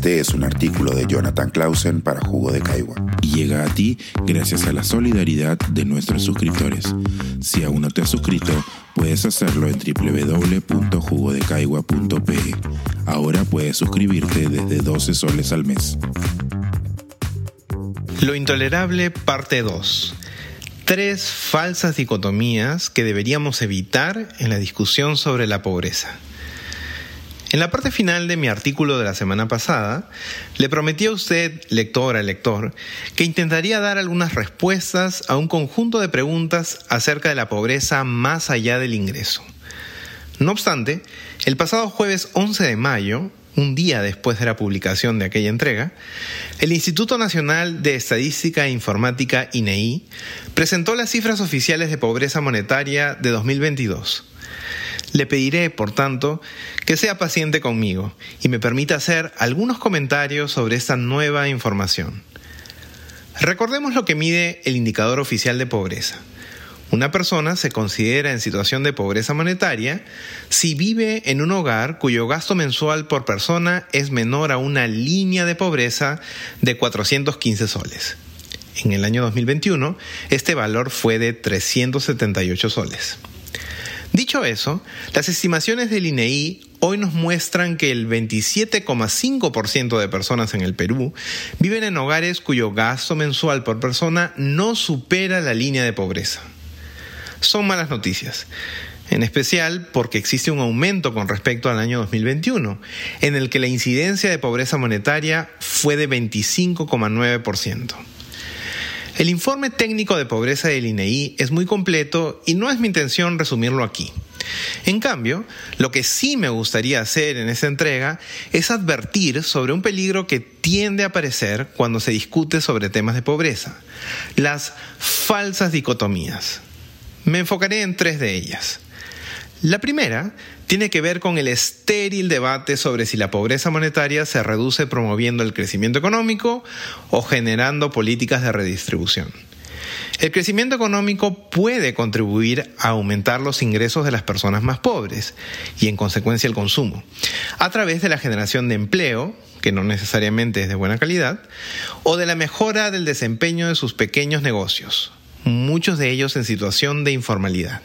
Este es un artículo de Jonathan Clausen para Jugo de Caigua y llega a ti gracias a la solidaridad de nuestros suscriptores. Si aún no te has suscrito, puedes hacerlo en www.jugodecaigua.pe. Ahora puedes suscribirte desde 12 soles al mes. Lo intolerable, parte 2. Tres falsas dicotomías que deberíamos evitar en la discusión sobre la pobreza. En la parte final de mi artículo de la semana pasada, le prometí a usted, lectora, lector, que intentaría dar algunas respuestas a un conjunto de preguntas acerca de la pobreza más allá del ingreso. No obstante, el pasado jueves 11 de mayo, un día después de la publicación de aquella entrega, el Instituto Nacional de Estadística e Informática, INEI, presentó las cifras oficiales de pobreza monetaria de 2022 le pediré, por tanto, que sea paciente conmigo y me permita hacer algunos comentarios sobre esta nueva información. Recordemos lo que mide el indicador oficial de pobreza. Una persona se considera en situación de pobreza monetaria si vive en un hogar cuyo gasto mensual por persona es menor a una línea de pobreza de 415 soles. En el año 2021, este valor fue de 378 soles. Dicho eso, las estimaciones del INEI hoy nos muestran que el 27,5% de personas en el Perú viven en hogares cuyo gasto mensual por persona no supera la línea de pobreza. Son malas noticias, en especial porque existe un aumento con respecto al año 2021, en el que la incidencia de pobreza monetaria fue de 25,9%. El informe técnico de pobreza del INEI es muy completo y no es mi intención resumirlo aquí. En cambio, lo que sí me gustaría hacer en esta entrega es advertir sobre un peligro que tiende a aparecer cuando se discute sobre temas de pobreza, las falsas dicotomías. Me enfocaré en tres de ellas. La primera tiene que ver con el estéril debate sobre si la pobreza monetaria se reduce promoviendo el crecimiento económico o generando políticas de redistribución. El crecimiento económico puede contribuir a aumentar los ingresos de las personas más pobres y en consecuencia el consumo, a través de la generación de empleo, que no necesariamente es de buena calidad, o de la mejora del desempeño de sus pequeños negocios, muchos de ellos en situación de informalidad.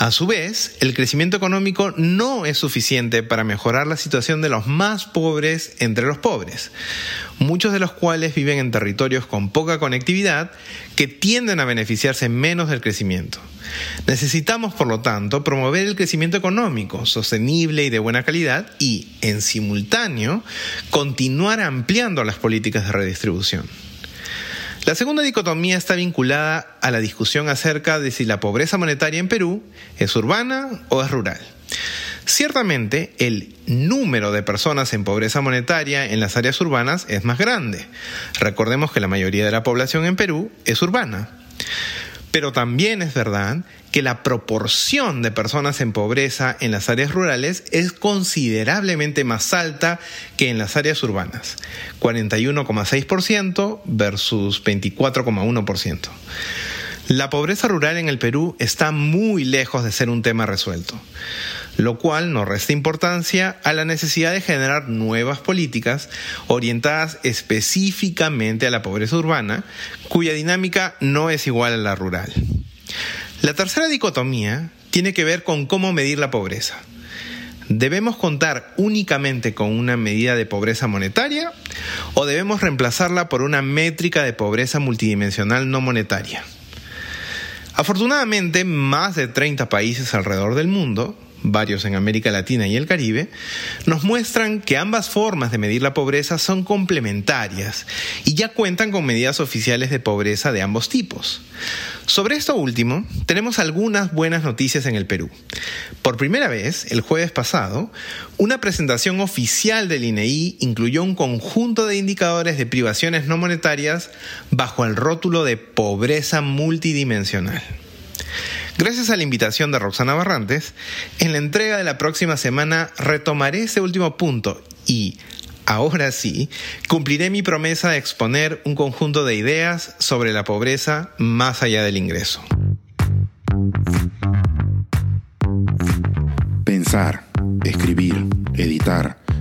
A su vez, el crecimiento económico no es suficiente para mejorar la situación de los más pobres entre los pobres, muchos de los cuales viven en territorios con poca conectividad que tienden a beneficiarse menos del crecimiento. Necesitamos, por lo tanto, promover el crecimiento económico sostenible y de buena calidad y, en simultáneo, continuar ampliando las políticas de redistribución. La segunda dicotomía está vinculada a la discusión acerca de si la pobreza monetaria en Perú es urbana o es rural. Ciertamente, el número de personas en pobreza monetaria en las áreas urbanas es más grande. Recordemos que la mayoría de la población en Perú es urbana. Pero también es verdad que la proporción de personas en pobreza en las áreas rurales es considerablemente más alta que en las áreas urbanas, 41,6% versus 24,1%. La pobreza rural en el Perú está muy lejos de ser un tema resuelto lo cual no resta importancia a la necesidad de generar nuevas políticas orientadas específicamente a la pobreza urbana, cuya dinámica no es igual a la rural. La tercera dicotomía tiene que ver con cómo medir la pobreza. ¿Debemos contar únicamente con una medida de pobreza monetaria o debemos reemplazarla por una métrica de pobreza multidimensional no monetaria? Afortunadamente, más de 30 países alrededor del mundo varios en América Latina y el Caribe, nos muestran que ambas formas de medir la pobreza son complementarias y ya cuentan con medidas oficiales de pobreza de ambos tipos. Sobre esto último, tenemos algunas buenas noticias en el Perú. Por primera vez, el jueves pasado, una presentación oficial del INEI incluyó un conjunto de indicadores de privaciones no monetarias bajo el rótulo de pobreza multidimensional. Gracias a la invitación de Roxana Barrantes, en la entrega de la próxima semana retomaré ese último punto y, ahora sí, cumpliré mi promesa de exponer un conjunto de ideas sobre la pobreza más allá del ingreso. Pensar, escribir, editar